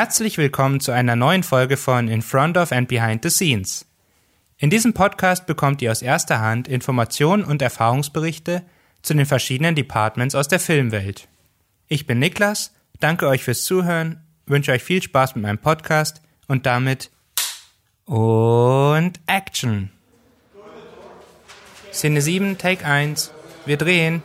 Herzlich willkommen zu einer neuen Folge von In Front of and Behind the Scenes. In diesem Podcast bekommt ihr aus erster Hand Informationen und Erfahrungsberichte zu den verschiedenen Departments aus der Filmwelt. Ich bin Niklas, danke euch fürs Zuhören, wünsche euch viel Spaß mit meinem Podcast und damit und Action. Szene 7, Take 1. Wir drehen.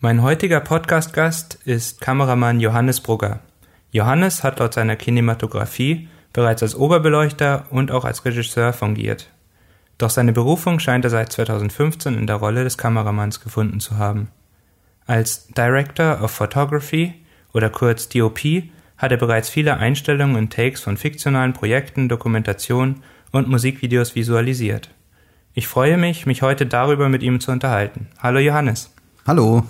Mein heutiger Podcast-Gast ist Kameramann Johannes Brugger. Johannes hat laut seiner Kinematografie bereits als Oberbeleuchter und auch als Regisseur fungiert. Doch seine Berufung scheint er seit 2015 in der Rolle des Kameramanns gefunden zu haben. Als Director of Photography oder kurz DOP hat er bereits viele Einstellungen und Takes von fiktionalen Projekten, Dokumentationen und Musikvideos visualisiert. Ich freue mich, mich heute darüber mit ihm zu unterhalten. Hallo Johannes. Hallo.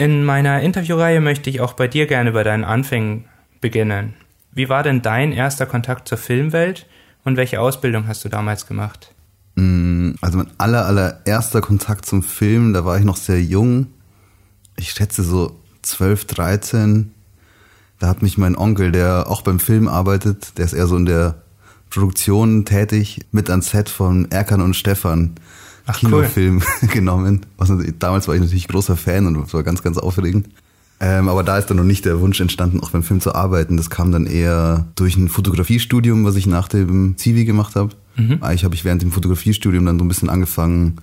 In meiner Interviewreihe möchte ich auch bei dir gerne bei deinen Anfängen beginnen. Wie war denn dein erster Kontakt zur Filmwelt und welche Ausbildung hast du damals gemacht? Mm, also mein aller, allererster Kontakt zum Film, da war ich noch sehr jung. Ich schätze so 12, 13. Da hat mich mein Onkel, der auch beim Film arbeitet, der ist eher so in der Produktion tätig, mit ans Set von Erkan und Stefan Ach, Kinofilm cool. genommen. Was, damals war ich natürlich großer Fan und es war ganz, ganz aufregend. Ähm, aber da ist dann noch nicht der Wunsch entstanden, auch beim Film zu arbeiten. Das kam dann eher durch ein Fotografiestudium, was ich nach dem Zivi gemacht habe. Mhm. Eigentlich habe ich während dem Fotografiestudium dann so ein bisschen angefangen,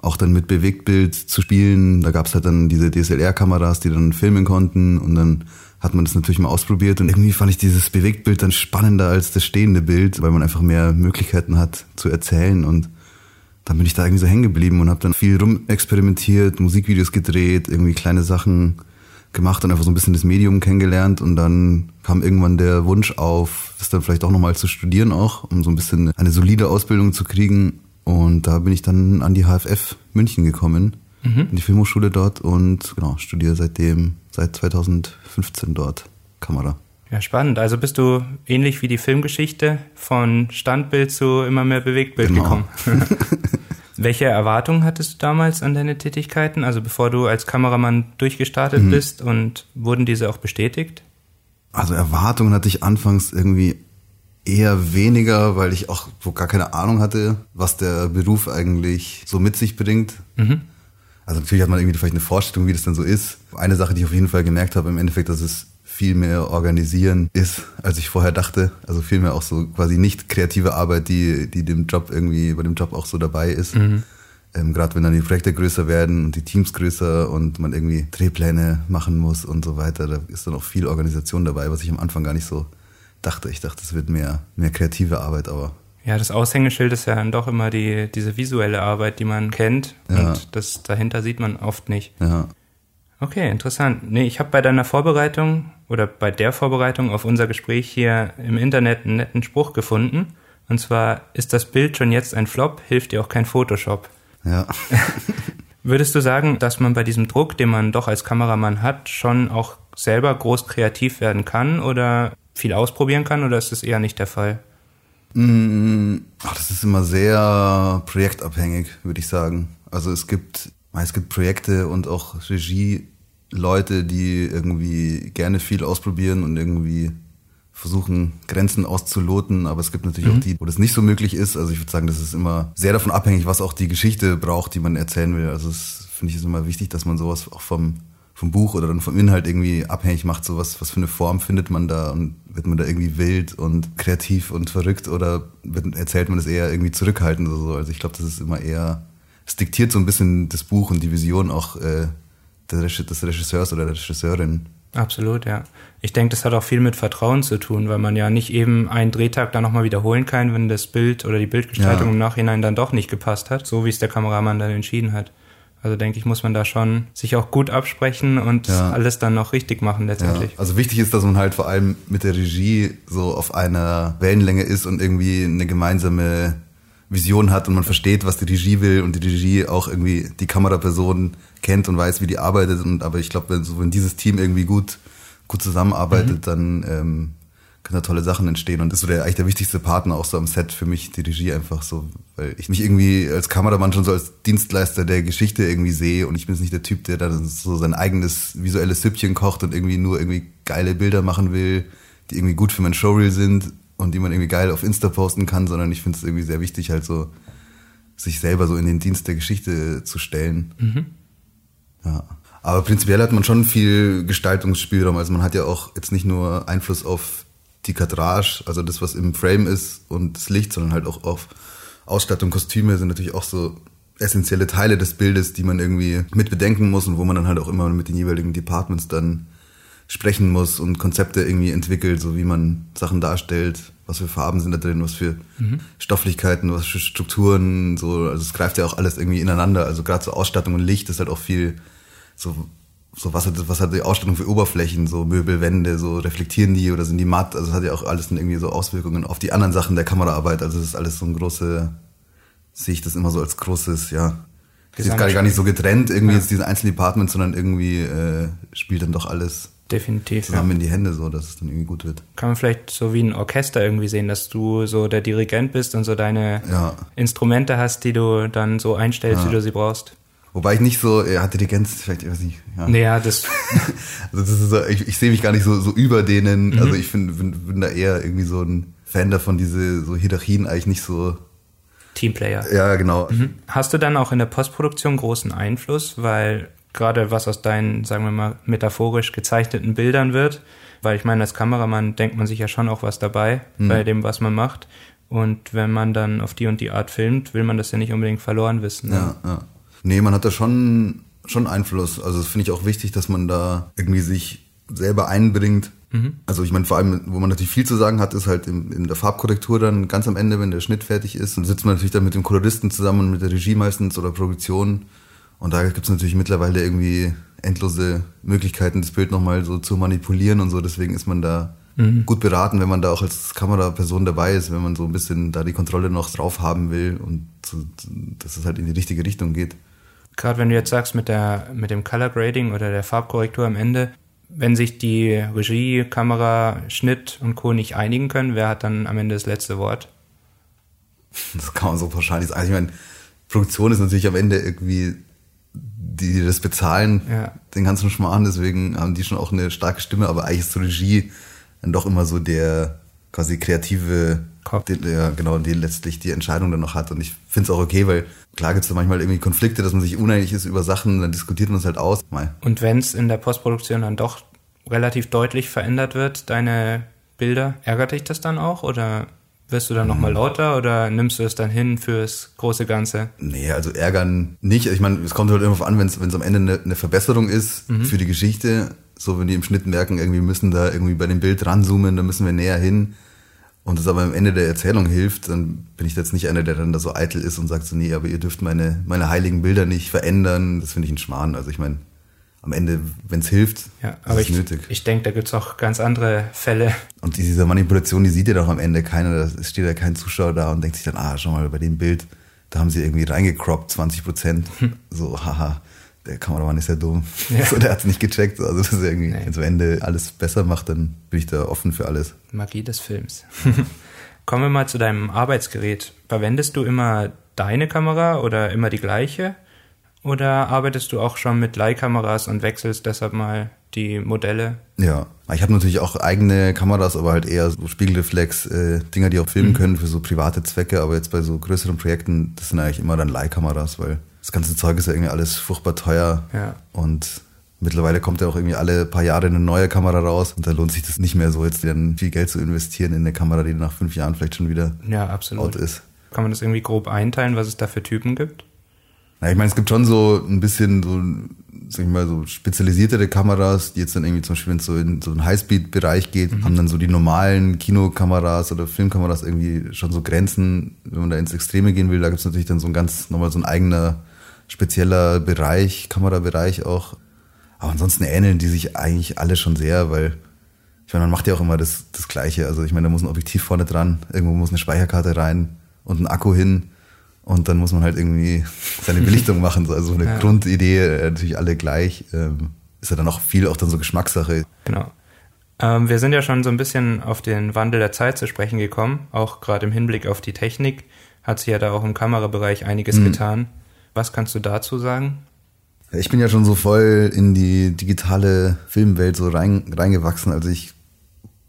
auch dann mit Bewegtbild zu spielen. Da gab es halt dann diese DSLR-Kameras, die dann filmen konnten und dann hat man das natürlich mal ausprobiert und irgendwie fand ich dieses Bewegtbild dann spannender als das stehende Bild, weil man einfach mehr Möglichkeiten hat zu erzählen und dann bin ich da irgendwie so hängen geblieben und habe dann viel rumexperimentiert, Musikvideos gedreht, irgendwie kleine Sachen gemacht und einfach so ein bisschen das Medium kennengelernt und dann kam irgendwann der Wunsch auf, das dann vielleicht auch nochmal zu studieren auch, um so ein bisschen eine solide Ausbildung zu kriegen und da bin ich dann an die HFF München gekommen, mhm. in die Filmhochschule dort und genau, studiere seitdem, seit 2015 dort Kamera. Ja, spannend. Also bist du ähnlich wie die Filmgeschichte von Standbild zu immer mehr Bewegtbild genau. gekommen. Welche Erwartungen hattest du damals an deine Tätigkeiten, also bevor du als Kameramann durchgestartet mhm. bist und wurden diese auch bestätigt? Also Erwartungen hatte ich anfangs irgendwie eher weniger, weil ich auch so gar keine Ahnung hatte, was der Beruf eigentlich so mit sich bringt. Mhm. Also natürlich hat man irgendwie vielleicht eine Vorstellung, wie das dann so ist. Eine Sache, die ich auf jeden Fall gemerkt habe, im Endeffekt, dass es viel mehr organisieren ist, als ich vorher dachte. Also viel mehr auch so quasi nicht kreative Arbeit, die, die dem Job irgendwie, bei dem Job auch so dabei ist. Mhm. Ähm, Gerade wenn dann die Projekte größer werden und die Teams größer und man irgendwie Drehpläne machen muss und so weiter, da ist dann auch viel Organisation dabei, was ich am Anfang gar nicht so dachte. Ich dachte, es wird mehr, mehr kreative Arbeit, aber ja, das Aushängeschild ist ja dann doch immer die, diese visuelle Arbeit, die man kennt. Ja. Und das dahinter sieht man oft nicht. Ja. Okay, interessant. Nee, ich habe bei deiner Vorbereitung oder bei der Vorbereitung auf unser Gespräch hier im Internet einen netten Spruch gefunden. Und zwar, ist das Bild schon jetzt ein Flop, hilft dir auch kein Photoshop. Ja. Würdest du sagen, dass man bei diesem Druck, den man doch als Kameramann hat, schon auch selber groß kreativ werden kann oder viel ausprobieren kann oder ist das eher nicht der Fall? Mm, ach, das ist immer sehr projektabhängig, würde ich sagen. Also es gibt es gibt Projekte und auch Regie-Leute, die irgendwie gerne viel ausprobieren und irgendwie versuchen, Grenzen auszuloten, aber es gibt natürlich mhm. auch die, wo das nicht so möglich ist. Also ich würde sagen, das ist immer sehr davon abhängig, was auch die Geschichte braucht, die man erzählen will. Also es finde ich ist immer wichtig, dass man sowas auch vom, vom Buch oder dann vom Inhalt irgendwie abhängig macht. Sowas, was für eine Form findet man da und wird man da irgendwie wild und kreativ und verrückt oder wird, erzählt man das eher irgendwie zurückhaltend oder so. Also ich glaube, das ist immer eher es diktiert so ein bisschen das Buch und die Vision auch äh, des Regisseurs oder der Regisseurin. Absolut, ja. Ich denke, das hat auch viel mit Vertrauen zu tun, weil man ja nicht eben einen Drehtag dann nochmal wiederholen kann, wenn das Bild oder die Bildgestaltung ja. im Nachhinein dann doch nicht gepasst hat, so wie es der Kameramann dann entschieden hat. Also denke ich, muss man da schon sich auch gut absprechen und ja. alles dann noch richtig machen letztendlich. Ja. Also wichtig ist, dass man halt vor allem mit der Regie so auf einer Wellenlänge ist und irgendwie eine gemeinsame Vision hat und man versteht, was die Regie will und die Regie auch irgendwie die Kameraperson kennt und weiß, wie die arbeitet. Und aber ich glaube, wenn, so, wenn dieses Team irgendwie gut, gut zusammenarbeitet, mhm. dann ähm, können da tolle Sachen entstehen. Und das ist so der, eigentlich der wichtigste Partner auch so am Set für mich, die Regie einfach so, weil ich mich irgendwie als Kameramann schon so als Dienstleister der Geschichte irgendwie sehe und ich bin jetzt nicht der Typ, der da so sein eigenes visuelles Süppchen kocht und irgendwie nur irgendwie geile Bilder machen will, die irgendwie gut für mein Showreel sind und die man irgendwie geil auf Insta posten kann, sondern ich finde es irgendwie sehr wichtig, halt so sich selber so in den Dienst der Geschichte zu stellen. Mhm. Ja. Aber prinzipiell hat man schon viel Gestaltungsspielraum. Also man hat ja auch jetzt nicht nur Einfluss auf die Kadrage, also das, was im Frame ist und das Licht, sondern halt auch auf Ausstattung, Kostüme sind natürlich auch so essentielle Teile des Bildes, die man irgendwie mit bedenken muss und wo man dann halt auch immer mit den jeweiligen Departments dann sprechen muss und Konzepte irgendwie entwickelt, so wie man Sachen darstellt, was für Farben sind da drin, was für mhm. Stofflichkeiten, was für Strukturen, so, also es greift ja auch alles irgendwie ineinander. Also gerade so Ausstattung und Licht ist halt auch viel so so was hat, was hat die Ausstattung für Oberflächen, so Möbelwände, so reflektieren die oder sind die matt? Also es hat ja auch alles irgendwie so Auswirkungen auf die anderen Sachen der Kameraarbeit. Also es ist alles so ein große, sehe ich das immer so als großes, ja. Das ist gar, gar nicht so getrennt, irgendwie ja. jetzt diese einzelnen Departments, sondern irgendwie äh, spielt dann doch alles definitiv zusammen ja. in die Hände, so dass es dann irgendwie gut wird. Kann man vielleicht so wie ein Orchester irgendwie sehen, dass du so der Dirigent bist und so deine ja. Instrumente hast, die du dann so einstellst, wie du sie brauchst. Wobei ich nicht so, er hat Dirigenz, vielleicht, ich weiß nicht. Ja. Naja, das. also das ist so, ich, ich sehe mich gar nicht so, so über denen. Mhm. Also ich find, bin, bin da eher irgendwie so ein Fan davon, diese so Hierarchien eigentlich nicht so. Teamplayer. Ja, genau. Mhm. Hast du dann auch in der Postproduktion großen Einfluss, weil gerade was aus deinen, sagen wir mal, metaphorisch gezeichneten Bildern wird, weil ich meine, als Kameramann denkt man sich ja schon auch was dabei mhm. bei dem, was man macht. Und wenn man dann auf die und die Art filmt, will man das ja nicht unbedingt verloren wissen. Ne? Ja, ja. Nee, man hat da schon, schon Einfluss. Also das finde ich auch wichtig, dass man da irgendwie sich selber einbringt. Mhm. Also ich meine, vor allem, wo man natürlich viel zu sagen hat, ist halt in, in, der Farbkorrektur dann ganz am Ende, wenn der Schnitt fertig ist. Und sitzt man natürlich dann mit dem Koloristen zusammen, mit der Regie meistens oder Produktion. Und da gibt es natürlich mittlerweile irgendwie endlose Möglichkeiten, das Bild nochmal so zu manipulieren und so. Deswegen ist man da mhm. gut beraten, wenn man da auch als Kameraperson dabei ist, wenn man so ein bisschen da die Kontrolle noch drauf haben will und so, dass es halt in die richtige Richtung geht gerade wenn du jetzt sagst mit der mit dem Color Grading oder der Farbkorrektur am Ende, wenn sich die Regie, Kamera, Schnitt und Co. nicht einigen können, wer hat dann am Ende das letzte Wort? Das kann man so pauschal nicht sagen. Ich meine, Produktion ist natürlich am Ende irgendwie die, die das bezahlen, ja. den ganzen Schmarrn, deswegen haben die schon auch eine starke Stimme, aber eigentlich ist die Regie dann doch immer so der quasi kreative Kopf. Den, ja, genau, die letztlich die Entscheidung dann noch hat. Und ich finde es auch okay, weil klar gibt es da manchmal irgendwie Konflikte, dass man sich uneinig ist über Sachen, dann diskutiert man es halt aus. Mal. Und wenn es in der Postproduktion dann doch relativ deutlich verändert wird, deine Bilder, ärgert dich das dann auch oder wirst du dann nochmal lauter oder nimmst du es dann hin fürs große Ganze? Nee, also ärgern nicht. Ich meine, es kommt halt immer an, wenn es am Ende eine, eine Verbesserung ist mhm. für die Geschichte. So, wenn die im Schnitt merken, irgendwie müssen da irgendwie bei dem Bild ranzoomen, da müssen wir näher hin und das aber am Ende der Erzählung hilft, dann bin ich jetzt nicht einer, der dann da so eitel ist und sagt so, nee, aber ihr dürft meine, meine heiligen Bilder nicht verändern. Das finde ich ein Schmarrn. Also ich meine, am Ende, wenn es hilft, ja, aber ist es nötig. Ich denke, da gibt es auch ganz andere Fälle. Und diese Manipulation, die sieht ja doch am Ende keiner. Da steht ja kein Zuschauer da und denkt sich dann, ah, schau mal, bei dem Bild, da haben sie irgendwie reingecroppt, 20 Prozent. Hm. So, haha der Kameramann ist ja dumm. Ja. So, der hat es nicht gecheckt. Also das ist irgendwie, nee. wenn Ende alles besser macht, dann bin ich da offen für alles. Magie des Films. Kommen wir mal zu deinem Arbeitsgerät. Verwendest du immer deine Kamera oder immer die gleiche? Oder arbeitest du auch schon mit Leihkameras und wechselst deshalb mal die Modelle? Ja, ich habe natürlich auch eigene Kameras, aber halt eher so Spiegelreflex, äh, Dinger, die auch filmen mhm. können für so private Zwecke. Aber jetzt bei so größeren Projekten, das sind eigentlich immer dann Leihkameras, weil das ganze Zeug ist ja irgendwie alles furchtbar teuer. Ja. Und mittlerweile kommt ja auch irgendwie alle paar Jahre eine neue Kamera raus. Und da lohnt sich das nicht mehr so, jetzt dann viel Geld zu investieren in eine Kamera, die nach fünf Jahren vielleicht schon wieder ja, absolut. out ist. Kann man das irgendwie grob einteilen, was es da für Typen gibt? Na, ich meine, es gibt schon so ein bisschen so, sag ich mal, so spezialisiertere Kameras, die jetzt dann irgendwie zum Beispiel, wenn es so in so einen Highspeed-Bereich geht, mhm. haben dann so die normalen Kinokameras oder Filmkameras irgendwie schon so Grenzen, wenn man da ins Extreme gehen will, da gibt es natürlich dann so ein ganz, nochmal so ein eigener spezieller Bereich, Kamerabereich auch. Aber ansonsten ähneln die sich eigentlich alle schon sehr, weil ich meine, man macht ja auch immer das, das Gleiche. Also ich meine, da muss ein Objektiv vorne dran, irgendwo muss eine Speicherkarte rein und ein Akku hin. Und dann muss man halt irgendwie seine Belichtung machen. Also eine ja. Grundidee, äh, natürlich alle gleich. Ähm, ist ja dann auch viel auch dann so Geschmackssache. Genau. Ähm, wir sind ja schon so ein bisschen auf den Wandel der Zeit zu sprechen gekommen, auch gerade im Hinblick auf die Technik hat sich ja da auch im Kamerabereich einiges mhm. getan. Was kannst du dazu sagen? Ich bin ja schon so voll in die digitale Filmwelt so rein, reingewachsen. Also ich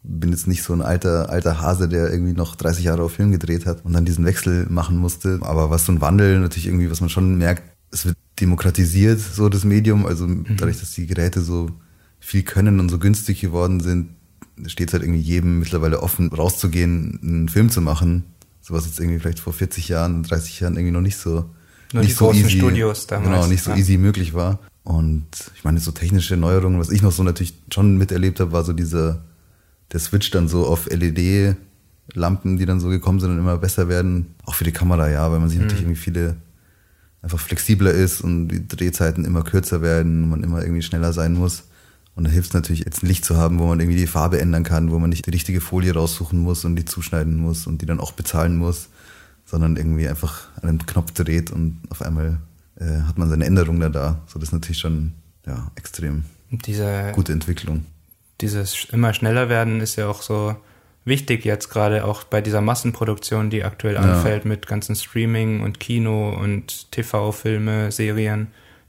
bin jetzt nicht so ein alter, alter Hase, der irgendwie noch 30 Jahre auf Film gedreht hat und dann diesen Wechsel machen musste. Aber was so ein Wandel natürlich irgendwie, was man schon merkt, es wird demokratisiert, so das Medium. Also mhm. dadurch, dass die Geräte so viel können und so günstig geworden sind, steht es halt irgendwie jedem mittlerweile offen, rauszugehen, einen Film zu machen. So was jetzt irgendwie vielleicht vor 40 Jahren, 30 Jahren irgendwie noch nicht so, Nur nicht so easy, Studios damals. Genau, nicht so ja. easy möglich war. Und ich meine, so technische Neuerungen, was ich noch so natürlich schon miterlebt habe, war so dieser, der Switch dann so auf LED-Lampen, die dann so gekommen sind und immer besser werden. Auch für die Kamera, ja, weil man sich mhm. natürlich irgendwie viele einfach flexibler ist und die Drehzeiten immer kürzer werden, man immer irgendwie schneller sein muss. Und da hilft es natürlich, jetzt ein Licht zu haben, wo man irgendwie die Farbe ändern kann, wo man nicht die richtige Folie raussuchen muss und die zuschneiden muss und die dann auch bezahlen muss, sondern irgendwie einfach einen Knopf dreht und auf einmal äh, hat man seine Änderung da da. So das ist natürlich schon ja, extrem Diese, gute Entwicklung. Dieses immer schneller werden ist ja auch so wichtig jetzt gerade auch bei dieser Massenproduktion, die aktuell ja. anfällt mit ganzen Streaming und Kino und TV-Filme, Serien.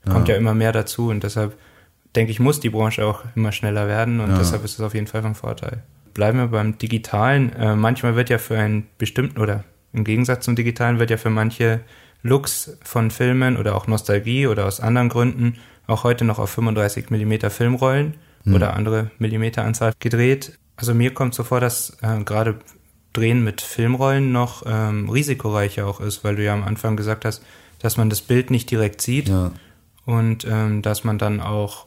Kommt ja. immer mehr dazu und deshalb denke ich, muss die Branche auch immer schneller werden und ja. deshalb ist es auf jeden Fall von Vorteil. Bleiben wir beim Digitalen. Äh, manchmal wird ja für einen bestimmten oder im Gegensatz zum Digitalen wird ja für manche Looks von Filmen oder auch Nostalgie oder aus anderen Gründen auch heute noch auf 35 Millimeter Filmrollen mhm. oder andere Millimeteranzahl gedreht. Also mir kommt so vor, dass äh, gerade Drehen mit Filmrollen noch ähm, risikoreicher auch ist, weil du ja am Anfang gesagt hast, dass man das Bild nicht direkt sieht ja. und ähm, dass man dann auch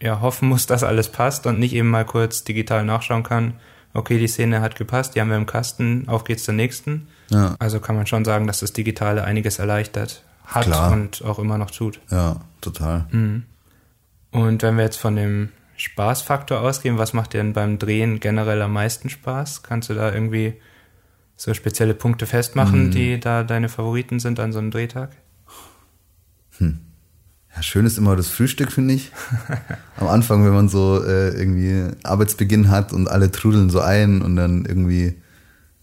ja, hoffen muss, dass alles passt und nicht eben mal kurz digital nachschauen kann, okay, die Szene hat gepasst, die haben wir im Kasten, auf geht's zur nächsten. Ja. Also kann man schon sagen, dass das Digitale einiges erleichtert hat Klar. und auch immer noch tut. Ja, total. Mhm. Und wenn wir jetzt von dem Spaßfaktor ausgehen, was macht dir denn beim Drehen generell am meisten Spaß? Kannst du da irgendwie so spezielle Punkte festmachen, mhm. die da deine Favoriten sind an so einem Drehtag? Hm. Ja, schön ist immer das Frühstück, finde ich. Am Anfang, wenn man so äh, irgendwie Arbeitsbeginn hat und alle trudeln so ein und dann irgendwie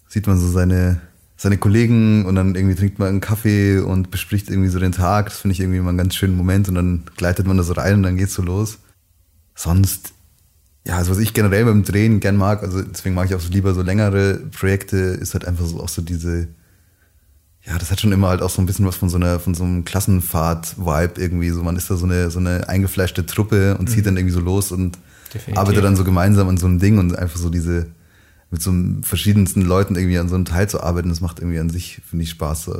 sieht man so seine, seine Kollegen und dann irgendwie trinkt man einen Kaffee und bespricht irgendwie so den Tag. Das finde ich irgendwie immer einen ganz schönen Moment und dann gleitet man da so rein und dann geht's so los. Sonst, ja, also was ich generell beim Drehen gern mag, also deswegen mag ich auch so lieber so längere Projekte, ist halt einfach so auch so diese ja, das hat schon immer halt auch so ein bisschen was von so einer, von so einem Klassenfahrt-Vibe irgendwie. So, man ist da so eine, so eine eingefleischte Truppe und zieht mhm. dann irgendwie so los und Definitiv. arbeitet dann so gemeinsam an so einem Ding und einfach so diese, mit so verschiedensten Leuten irgendwie an so einem Teil zu arbeiten, das macht irgendwie an sich, finde ich, Spaß.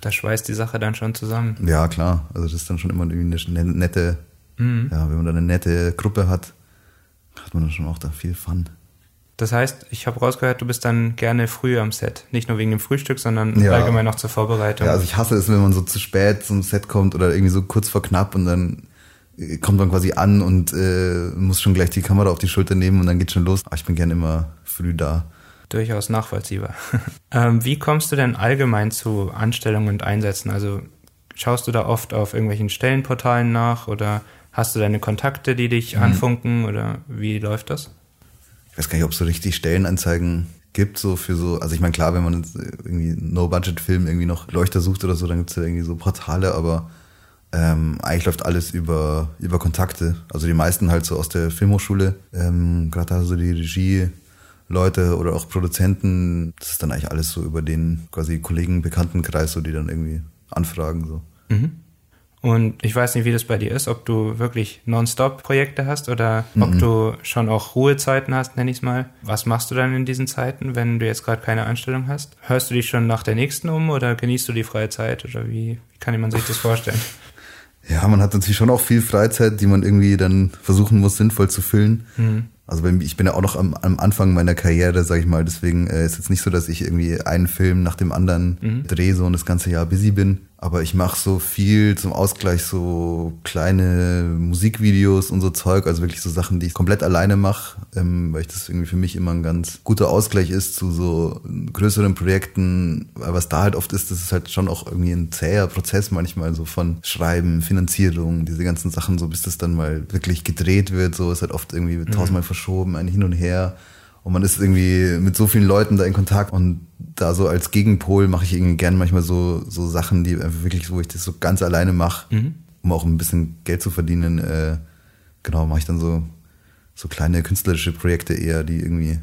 Da schweißt die Sache dann schon zusammen. Ja, klar. Also das ist dann schon immer irgendwie eine nette, mhm. ja, wenn man dann eine nette Gruppe hat, hat man dann schon auch da viel Fun. Das heißt, ich habe rausgehört, du bist dann gerne früh am Set. Nicht nur wegen dem Frühstück, sondern ja. allgemein auch zur Vorbereitung. Ja, also ich hasse es, wenn man so zu spät zum Set kommt oder irgendwie so kurz vor knapp und dann äh, kommt man quasi an und äh, muss schon gleich die Kamera auf die Schulter nehmen und dann geht schon los. Aber ich bin gerne immer früh da. Durchaus nachvollziehbar. ähm, wie kommst du denn allgemein zu Anstellungen und Einsätzen? Also schaust du da oft auf irgendwelchen Stellenportalen nach oder hast du deine Kontakte, die dich mhm. anfunken oder wie läuft das? ich weiß gar nicht, ob es so richtig Stellenanzeigen gibt, so für so, also ich meine, klar, wenn man irgendwie No-Budget-Film irgendwie noch Leuchter sucht oder so, dann gibt es ja irgendwie so Portale, aber ähm, eigentlich läuft alles über, über Kontakte. Also die meisten halt so aus der Filmhochschule, ähm, gerade da so die Regie-Leute oder auch Produzenten, das ist dann eigentlich alles so über den quasi Kollegen, Bekanntenkreis, so die dann irgendwie anfragen. so. Mhm. Und ich weiß nicht, wie das bei dir ist, ob du wirklich Nonstop-Projekte hast oder mhm. ob du schon auch Ruhezeiten hast, nenne ich es mal. Was machst du dann in diesen Zeiten, wenn du jetzt gerade keine Anstellung hast? Hörst du dich schon nach der nächsten um oder genießt du die freie Zeit oder wie, wie kann man sich das vorstellen? Ja, man hat natürlich schon auch viel Freizeit, die man irgendwie dann versuchen muss, sinnvoll zu füllen. Mhm. Also ich bin ja auch noch am, am Anfang meiner Karriere, sag ich mal. Deswegen äh, ist jetzt nicht so, dass ich irgendwie einen Film nach dem anderen mhm. drehe so und das ganze Jahr busy bin. Aber ich mache so viel zum Ausgleich, so kleine Musikvideos und so Zeug, also wirklich so Sachen, die ich komplett alleine mache, ähm, weil ich das irgendwie für mich immer ein ganz guter Ausgleich ist zu so größeren Projekten. Weil was da halt oft ist, das ist halt schon auch irgendwie ein zäher Prozess manchmal, so von Schreiben, Finanzierung, diese ganzen Sachen, so bis das dann mal wirklich gedreht wird, so ist halt oft irgendwie mhm. tausendmal verschoben, ein Hin und Her. Und man ist irgendwie mit so vielen Leuten da in Kontakt und da so als Gegenpol mache ich irgendwie gerne manchmal so, so Sachen, die einfach wirklich, wo ich das so ganz alleine mache, mhm. um auch ein bisschen Geld zu verdienen. Äh, genau, mache ich dann so, so kleine künstlerische Projekte eher, die irgendwie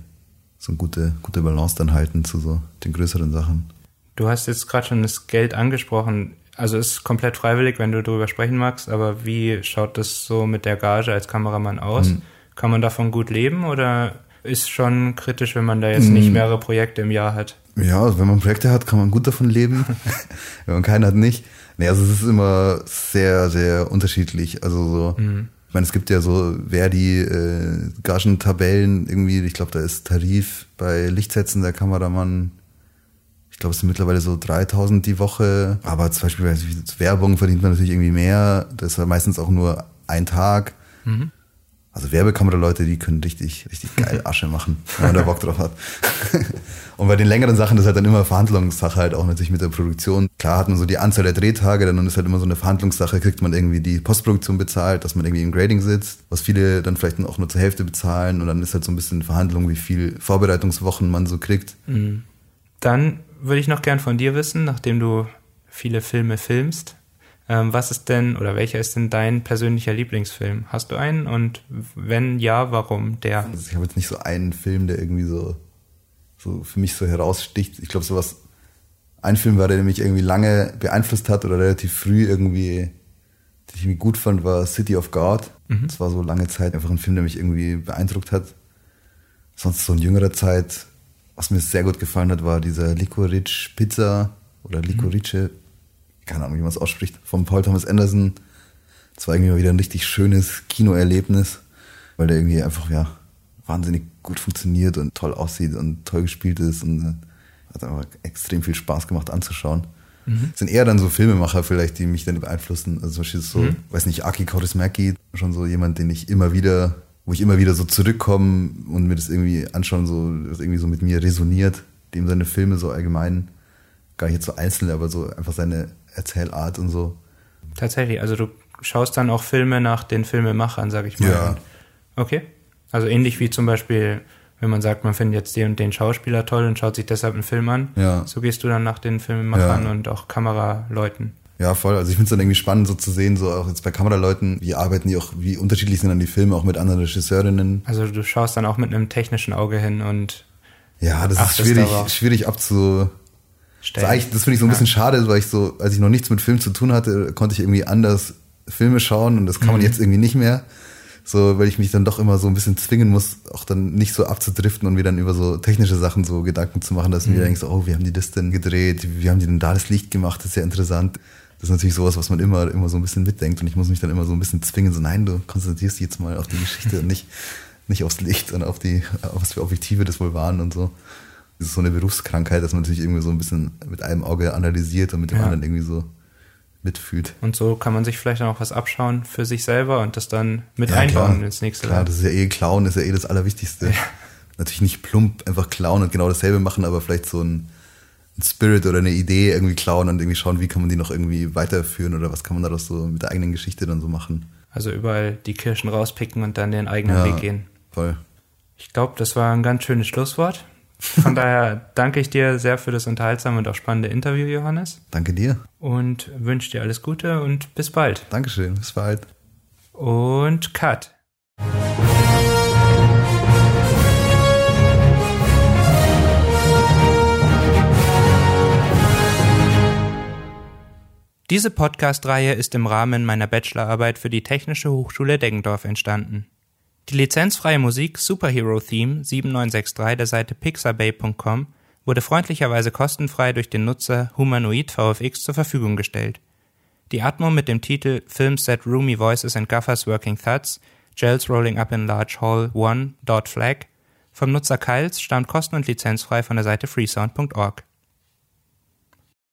so eine gute, gute Balance dann halten zu so den größeren Sachen. Du hast jetzt gerade schon das Geld angesprochen. Also ist komplett freiwillig, wenn du darüber sprechen magst, aber wie schaut das so mit der Gage als Kameramann aus? Mhm. Kann man davon gut leben oder ist schon kritisch, wenn man da jetzt nicht mm. mehrere Projekte im Jahr hat. Ja, also wenn man Projekte hat, kann man gut davon leben. wenn man keine hat, nicht. Nee, also es ist immer sehr, sehr unterschiedlich. Also so, mhm. ich meine, es gibt ja so Verdi äh, Gagentabellen irgendwie, ich glaube, da ist Tarif bei Lichtsätzen der Kameramann ich glaube, es sind mittlerweile so 3000 die Woche. Aber zum Beispiel bei Werbung verdient man natürlich irgendwie mehr. Das ist meistens auch nur ein Tag. Mhm. Also Werbekamera-Leute, die können richtig, richtig geil Asche machen, wenn man da Bock drauf hat. und bei den längeren Sachen das ist halt dann immer Verhandlungssache halt auch natürlich mit der Produktion. Klar hat man so die Anzahl der Drehtage, dann ist halt immer so eine Verhandlungssache, kriegt man irgendwie die Postproduktion bezahlt, dass man irgendwie im Grading sitzt, was viele dann vielleicht auch nur zur Hälfte bezahlen und dann ist halt so ein bisschen Verhandlung, wie viel Vorbereitungswochen man so kriegt. Mhm. Dann würde ich noch gern von dir wissen, nachdem du viele Filme filmst, ähm, was ist denn oder welcher ist denn dein persönlicher Lieblingsfilm? Hast du einen? Und wenn ja, warum der? Also ich habe jetzt nicht so einen Film, der irgendwie so, so für mich so heraussticht. Ich glaube, sowas, ein Film war, der mich irgendwie lange beeinflusst hat oder relativ früh irgendwie, den ich irgendwie gut fand, war City of God. Mhm. Das war so lange Zeit einfach ein Film, der mich irgendwie beeindruckt hat. Sonst so in jüngerer Zeit, was mir sehr gut gefallen hat, war dieser Licorice Pizza oder Licorice mhm keine Ahnung, wie man es ausspricht, von Paul Thomas Anderson. Das war irgendwie mal wieder ein richtig schönes Kinoerlebnis, weil der irgendwie einfach, ja, wahnsinnig gut funktioniert und toll aussieht und toll gespielt ist und hat einfach extrem viel Spaß gemacht anzuschauen. Mhm. sind eher dann so Filmemacher vielleicht, die mich dann beeinflussen. Also zum Beispiel so, mhm. weiß nicht, Aki Kaurismäki, schon so jemand, den ich immer wieder, wo ich immer wieder so zurückkomme und mir das irgendwie anschauen, so, das irgendwie so mit mir resoniert, dem seine Filme so allgemein, gar nicht jetzt so einzeln, aber so einfach seine Erzählart und so. Tatsächlich, also du schaust dann auch Filme nach den Filmemachern, sag ich mal. Ja. Okay. Also ähnlich wie zum Beispiel, wenn man sagt, man findet jetzt den und den Schauspieler toll und schaut sich deshalb einen Film an. Ja. So gehst du dann nach den Filmemachern ja. und auch Kameraleuten. Ja, voll. Also ich finde es dann irgendwie spannend, so zu sehen, so auch jetzt bei Kameraleuten, wie arbeiten die auch, wie unterschiedlich sind dann die Filme, auch mit anderen Regisseurinnen. Also du schaust dann auch mit einem technischen Auge hin und ja, das ist schwierig, schwierig abzu, stellen. Das, das finde ich so ein bisschen schade, weil ich so, als ich noch nichts mit Film zu tun hatte, konnte ich irgendwie anders Filme schauen und das kann man mhm. jetzt irgendwie nicht mehr. So, weil ich mich dann doch immer so ein bisschen zwingen muss, auch dann nicht so abzudriften und mir dann über so technische Sachen so Gedanken zu machen, dass mhm. mir denkst, oh, wie haben die das denn gedreht? Wie haben die denn da das Licht gemacht? Das ist ja interessant. Das ist natürlich sowas, was man immer, immer so ein bisschen mitdenkt und ich muss mich dann immer so ein bisschen zwingen, so nein, du konzentrierst dich jetzt mal auf die Geschichte und nicht, nicht aufs Licht und auf die, auf was für Objektive das wohl waren und so ist so eine Berufskrankheit, dass man natürlich irgendwie so ein bisschen mit einem Auge analysiert und mit dem ja. anderen irgendwie so mitfühlt. Und so kann man sich vielleicht auch was abschauen für sich selber und das dann mit ja, einbauen klar. ins nächste Klar, Jahr. das ist ja eh Klauen, ist ja eh das Allerwichtigste. Ja. Natürlich nicht plump einfach klauen und genau dasselbe machen, aber vielleicht so ein, ein Spirit oder eine Idee irgendwie klauen und irgendwie schauen, wie kann man die noch irgendwie weiterführen oder was kann man daraus so mit der eigenen Geschichte dann so machen. Also überall die Kirschen rauspicken und dann den eigenen ja, Weg gehen. Voll. Ich glaube, das war ein ganz schönes Schlusswort. Von daher danke ich dir sehr für das unterhaltsame und auch spannende Interview, Johannes. Danke dir. Und wünsche dir alles Gute und bis bald. Dankeschön, bis bald. Und Cut. Diese Podcast-Reihe ist im Rahmen meiner Bachelorarbeit für die Technische Hochschule Deggendorf entstanden. Die lizenzfreie Musik Superhero Theme 7963 der Seite pixabay.com wurde freundlicherweise kostenfrei durch den Nutzer Humanoid VFX zur Verfügung gestellt. Die Atmo mit dem Titel Film Set Roomy Voices and Guffers Working Thuds Gels Rolling Up in Large Hall 1 Flag vom Nutzer Kyles stammt kosten- und lizenzfrei von der Seite freesound.org.